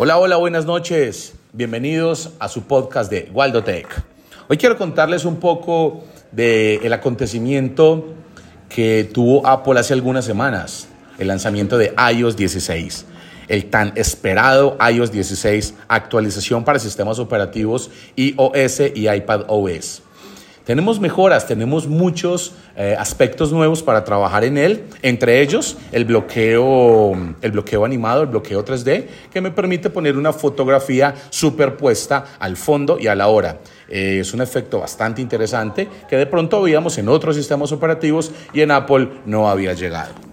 Hola, hola, buenas noches. Bienvenidos a su podcast de Waldo Tech. Hoy quiero contarles un poco del acontecimiento que tuvo Apple hace algunas semanas, el lanzamiento de iOS 16, el tan esperado iOS 16, actualización para sistemas operativos iOS y iPad OS. Tenemos mejoras, tenemos muchos eh, aspectos nuevos para trabajar en él, entre ellos el bloqueo, el bloqueo animado, el bloqueo 3D, que me permite poner una fotografía superpuesta al fondo y a la hora. Eh, es un efecto bastante interesante que de pronto veíamos en otros sistemas operativos y en Apple no había llegado.